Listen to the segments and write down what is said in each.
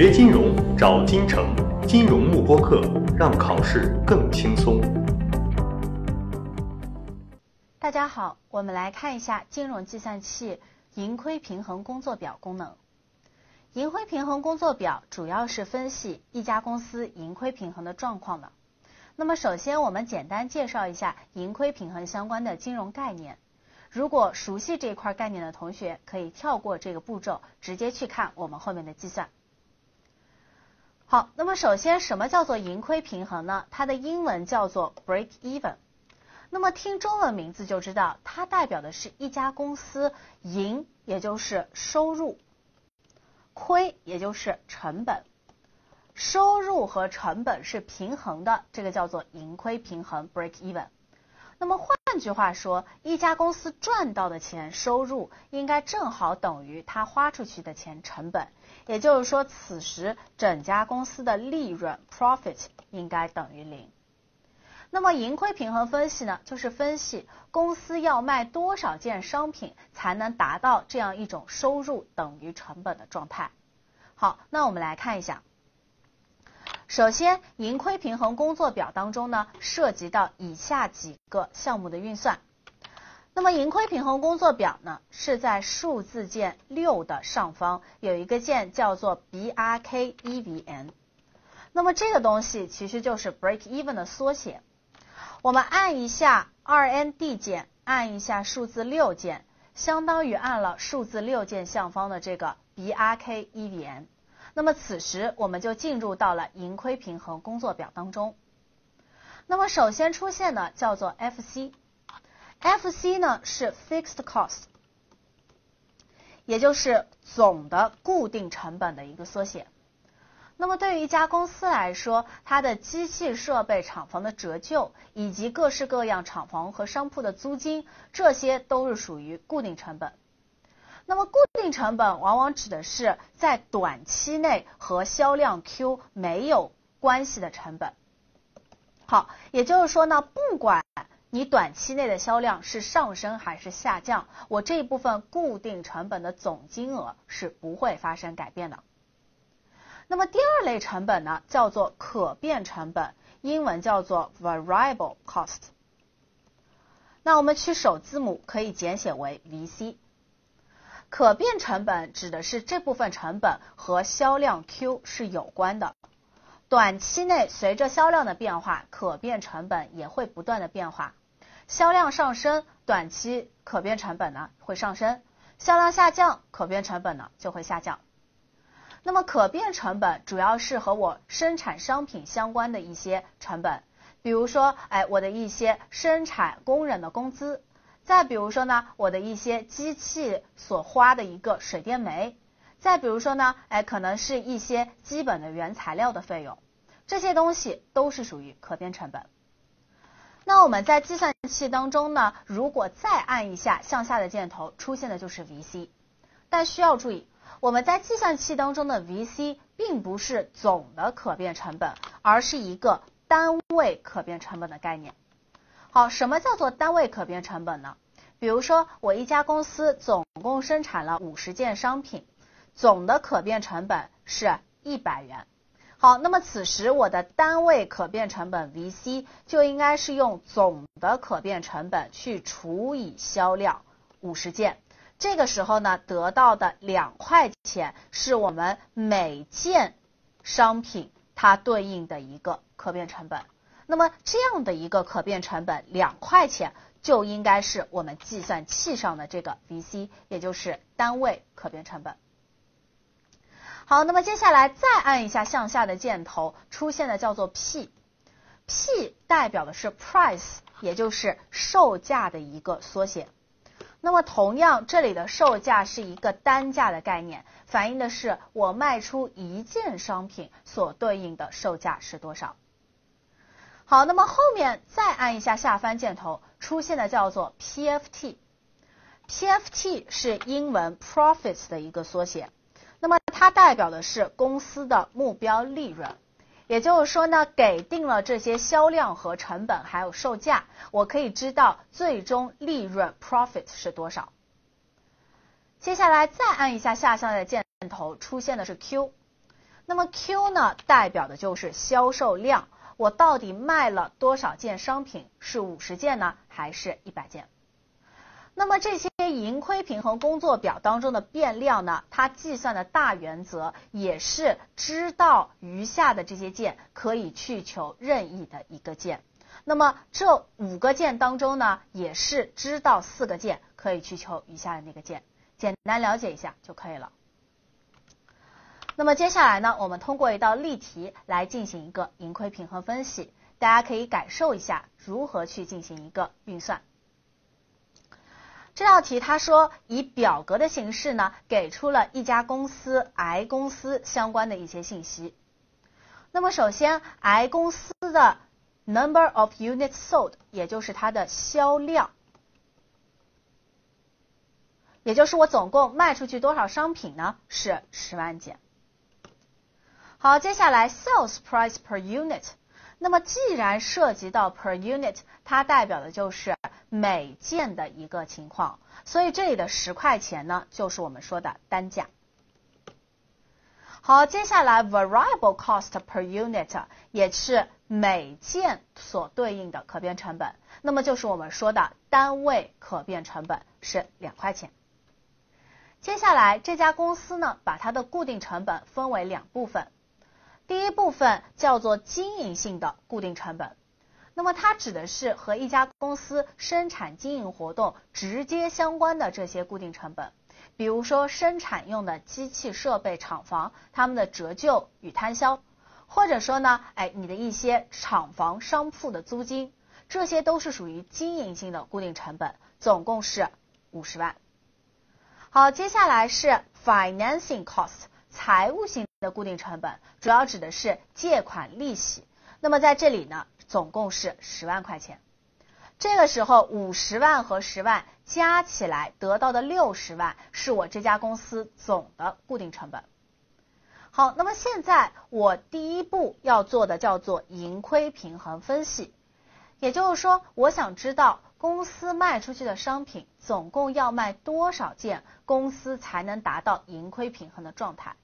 学金融找金城，金融慕播课，让考试更轻松。大家好，我们来看一下金融计算器盈亏平衡工作表功能。盈亏平衡工作表主要是分析一家公司盈亏平衡的状况的。那么首先我们简单介绍一下盈亏平衡相关的金融概念。如果熟悉这块概念的同学，可以跳过这个步骤，直接去看我们后面的计算。好，那么首先什么叫做盈亏平衡呢？它的英文叫做 break even。那么听中文名字就知道，它代表的是一家公司盈，也就是收入，亏也就是成本，收入和成本是平衡的，这个叫做盈亏平衡 break even。那么换句话说，一家公司赚到的钱收入应该正好等于它花出去的钱成本，也就是说，此时整家公司的利润 profit 应该等于零。那么盈亏平衡分析呢，就是分析公司要卖多少件商品才能达到这样一种收入等于成本的状态。好，那我们来看一下。首先，盈亏平衡工作表当中呢，涉及到以下几个项目的运算。那么，盈亏平衡工作表呢，是在数字键六的上方有一个键叫做 BRKEVN。那么这个东西其实就是 break even 的缩写。我们按一下 RND 键，按一下数字六键，相当于按了数字六键上方的这个 BRKEVN。那么此时我们就进入到了盈亏平衡工作表当中。那么首先出现的叫做 F C FC 呢是 fixed cost，也就是总的固定成本的一个缩写。那么对于一家公司来说，它的机器设备、厂房的折旧，以及各式各样厂房和商铺的租金，这些都是属于固定成本。那么固定成本往往指的是在短期内和销量 Q 没有关系的成本。好，也就是说呢，不管你短期内的销量是上升还是下降，我这一部分固定成本的总金额是不会发生改变的。那么第二类成本呢，叫做可变成本，英文叫做 variable cost。那我们取首字母可以简写为 VC。可变成本指的是这部分成本和销量 Q 是有关的，短期内随着销量的变化，可变成本也会不断的变化。销量上升，短期可变成本呢会上升；销量下降，可变成本呢就会下降。那么可变成本主要是和我生产商品相关的一些成本，比如说，哎，我的一些生产工人的工资。再比如说呢，我的一些机器所花的一个水电煤，再比如说呢，哎，可能是一些基本的原材料的费用，这些东西都是属于可变成本。那我们在计算器当中呢，如果再按一下向下的箭头，出现的就是 VC。但需要注意，我们在计算器当中的 VC 并不是总的可变成本，而是一个单位可变成本的概念。好，什么叫做单位可变成本呢？比如说，我一家公司总共生产了五十件商品，总的可变成本是一百元。好，那么此时我的单位可变成本 VC 就应该是用总的可变成本去除以销量五十件，这个时候呢，得到的两块钱是我们每件商品它对应的一个可变成本。那么这样的一个可变成本两块钱就应该是我们计算器上的这个 VC，也就是单位可变成本。好，那么接下来再按一下向下的箭头，出现的叫做 P，P 代表的是 price，也就是售价的一个缩写。那么同样，这里的售价是一个单价的概念，反映的是我卖出一件商品所对应的售价是多少。好，那么后面再按一下下翻箭头，出现的叫做 PFT，PFT 是英文 profits 的一个缩写，它代表的是公司的目标利润，也就是说呢，给定了这些销量和成本还有售价，我可以知道最终利润 profit 是多少。接下来再按一下下向的箭头，出现的是 Q。那么 Q 呢，代表的就是销售量，我到底卖了多少件商品？是五十件呢，还是一百件？那么这些盈亏平衡工作表当中的变量呢，它计算的大原则也是知道余下的这些键可以去求任意的一个键。那么这五个键当中呢，也是知道四个键可以去求余下的那个键，简单了解一下就可以了。那么接下来呢，我们通过一道例题来进行一个盈亏平衡分析，大家可以感受一下如何去进行一个运算。这道题他说以表格的形式呢，给出了一家公司 I 公司相关的一些信息。那么首先 I 公司的 Number of units sold，也就是它的销量，也就是我总共卖出去多少商品呢？是十万件。好，接下来 sales price per unit。那么既然涉及到 per unit，它代表的就是每件的一个情况，所以这里的十块钱呢，就是我们说的单价。好，接下来 variable cost per unit 也是每件所对应的可变成本，那么就是我们说的单位可变成本是两块钱。接下来这家公司呢，把它的固定成本分为两部分，第一部分叫做经营性的固定成本，那么它指的是和一家公司生产经营活动直接相关的这些固定成本。比如说生产用的机器设备、厂房，它们的折旧与摊销，或者说呢，哎，你的一些厂房、商铺的租金，这些都是属于经营性的固定成本，总共是五十万。好，接下来是 financing cost，财务性的固定成本，主要指的是借款利息。那么在这里呢，总共是十万块钱。这个时候，五十万和十万加起来得到的六十万，是我这家公司总的固定成本。好，那么现在我第一步要做的叫做盈亏平衡分析，也就是说，我想知道公司卖出去的商品总共要卖多少件，公司才能达到盈亏平衡的状态。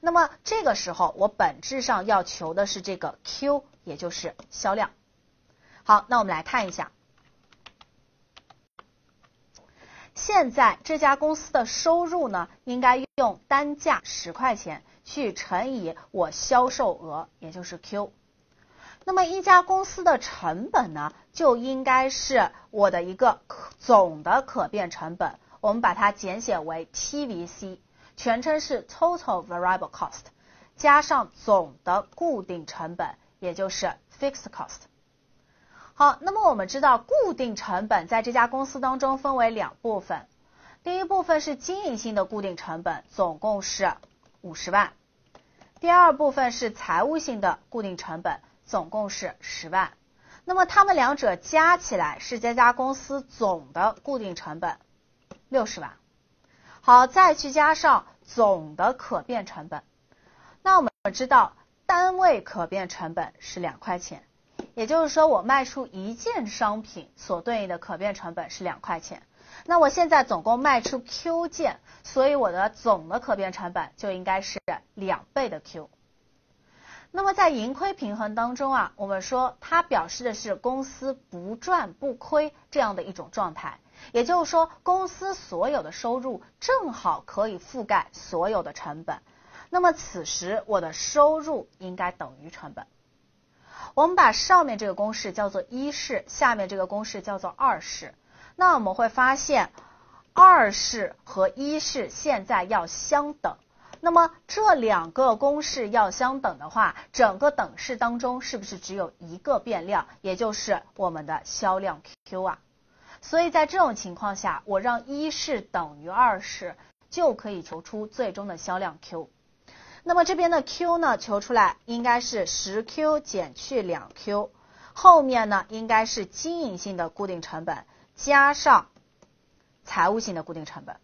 那么这个时候，我本质上要求的是这个 Q，也就是销量。好，那我们来看一下。现在这家公司的收入呢，应该用单价十块钱去乘以我销售额，也就是 Q。那么一家公司的成本呢，就应该是我的一个总的可变成本，我们把它简写为 TVC，全称是 Total Variable Cost，加上总的固定成本，也就是 Fixed Cost。好，那么我们知道固定成本在这家公司当中分为两部分，第一部分是经营性的固定成本，总共是五十万；第二部分是财务性的固定成本，总共是十万。那么它们两者加起来是这家公司总的固定成本六十万。好，再去加上总的可变成本，那我们知道单位可变成本是两块钱。也就是说，我卖出一件商品所对应的可变成本是两块钱。那我现在总共卖出 Q 件，所以我的总的可变成本就应该是两倍的 Q。那么在盈亏平衡当中啊，我们说它表示的是公司不赚不亏这样的一种状态。也就是说，公司所有的收入正好可以覆盖所有的成本。那么此时我的收入应该等于成本。我们把上面这个公式叫做一式，下面这个公式叫做二式。那我们会发现，二式和一式现在要相等。那么这两个公式要相等的话，整个等式当中是不是只有一个变量，也就是我们的销量 Q 啊？所以在这种情况下，我让一式等于二式，就可以求出最终的销量 Q。那么这边的 Q 呢，求出来应该是十 Q 减去两 Q，后面呢应该是经营性的固定成本加上财务性的固定成本。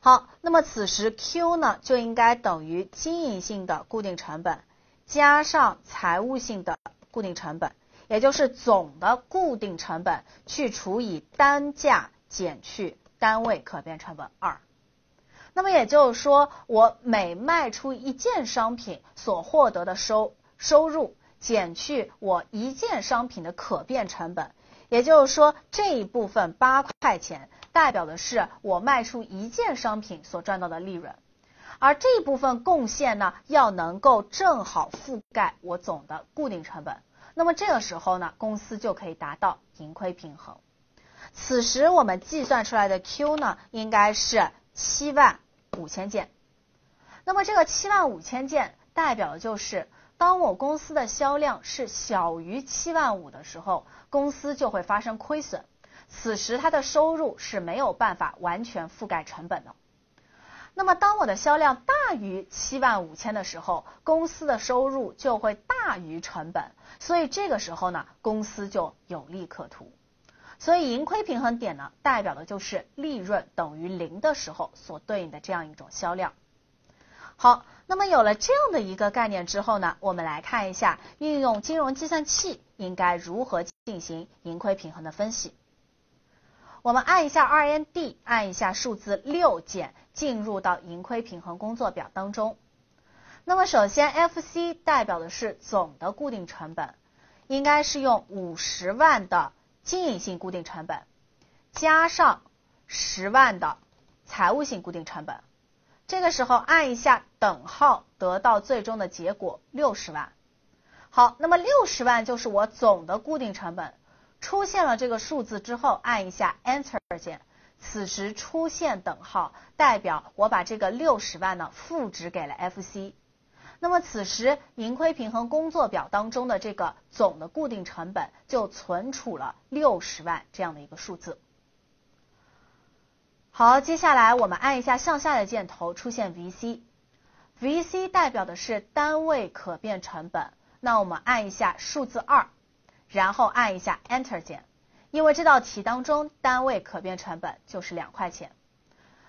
好，那么此时 Q 呢就应该等于经营性的固定成本加上财务性的固定成本，也就是总的固定成本去除以单价减去单位可变成本二。那么也就是说，我每卖出一件商品所获得的收收入，减去我一件商品的可变成本，也就是说这一部分八块钱代表的是我卖出一件商品所赚到的利润，而这一部分贡献呢，要能够正好覆盖我总的固定成本。那么这个时候呢，公司就可以达到盈亏平衡。此时我们计算出来的 Q 呢，应该是七万五千件。那么这个七万五千件代表的就是，当我公司的销量是小于七万五的时候，公司就会发生亏损。此时它的收入是没有办法完全覆盖成本的。那么当我的销量大于七万五千的时候，公司的收入就会大于成本，所以这个时候呢，公司就有利可图。所以盈亏平衡点呢，代表的就是利润等于零的时候所对应的这样一种销量。好，那么有了这样的一个概念之后呢，我们来看一下运用金融计算器应该如何进行盈亏平衡的分析。我们按一下 R N D，按一下数字六键，进入到盈亏平衡工作表当中。那么首先 F C 代表的是总的固定成本，应该是用五十万的经营性固定成本加上十万的财务性固定成本。这个时候按一下等号，得到最终的结果六十万。好，那么六十万就是我总的固定成本。出现了这个数字之后，按一下 Enter 键，此时出现等号，代表我把这个六十万呢赋值给了 FC。那么此时盈亏平衡工作表当中的这个总的固定成本就存储了六十万这样的一个数字。好，接下来我们按一下向下的箭头，出现 VC，VC 代表的是单位可变成本，那我们按一下数字二。然后按一下 Enter 键，因为这道题当中单位可变成本就是两块钱，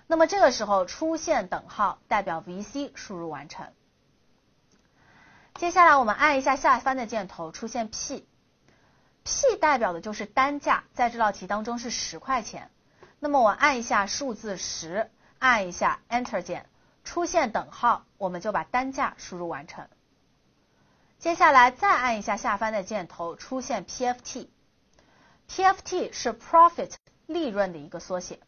那么这个时候出现等号，代表 VC 输入完成。接下来我们按一下下方的箭头，出现 P，P 代表的就是单价，在这道题当中是十块钱，那么我按一下数字十，按一下 Enter 键，出现等号，我们就把单价输入完成。接下来再按一下下方的箭头，出现 PFT，PFT 是 profit 利润的一个缩写。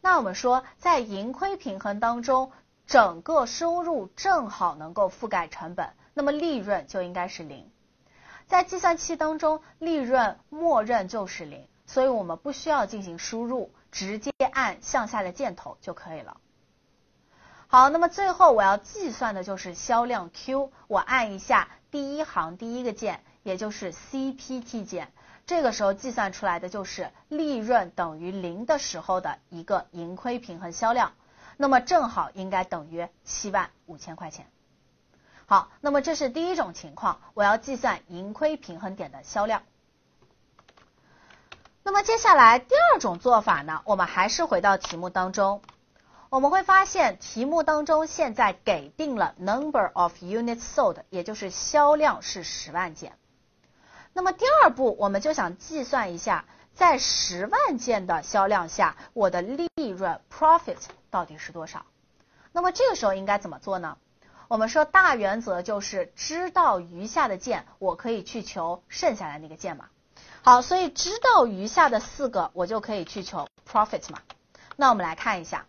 那我们说，在盈亏平衡当中，整个收入正好能够覆盖成本，那么利润就应该是零。在计算器当中，利润默认就是零，所以我们不需要进行输入，直接按向下的箭头就可以了。好，那么最后我要计算的就是销量 Q，我按一下第一行第一个键，也就是 CPT 键，这个时候计算出来的就是利润等于零的时候的一个盈亏平衡销量，那么正好应该等于七万五千块钱。好，那么这是第一种情况，我要计算盈亏平衡点的销量。那么接下来第二种做法呢，我们还是回到题目当中。我们会发现题目当中现在给定了 number of units sold，也就是销量是十万件。那么第二步，我们就想计算一下，在十万件的销量下，我的利润 profit 到底是多少？那么这个时候应该怎么做呢？我们说大原则就是知道余下的件，我可以去求剩下来那个件嘛。好，所以知道余下的四个，我就可以去求 profit 嘛。那我们来看一下。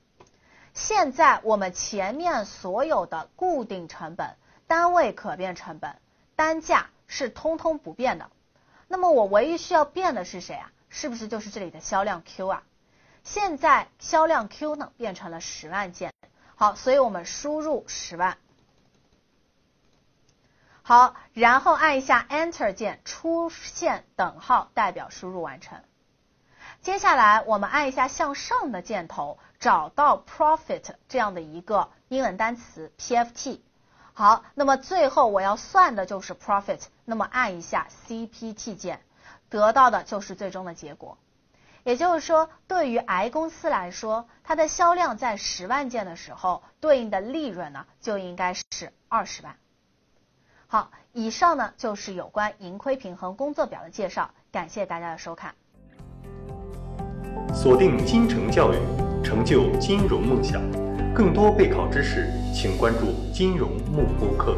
现在我们前面所有的固定成本、单位可变成本、单价是通通不变的，那么我唯一需要变的是谁啊？是不是就是这里的销量 Q 啊？现在销量 Q 呢变成了十万件，好，所以我们输入十万，好，然后按一下 Enter 键，出现等号，代表输入完成。接下来我们按一下向上的箭头，找到 profit 这样的一个英文单词 PFT。好，那么最后我要算的就是 profit，那么按一下 CPT 键，得到的就是最终的结果。也就是说，对于 I 公司来说，它的销量在十万件的时候，对应的利润呢就应该是二十万。好，以上呢就是有关盈亏平衡工作表的介绍，感谢大家的收看。锁定金城教育，成就金融梦想。更多备考知识，请关注金融慕播课。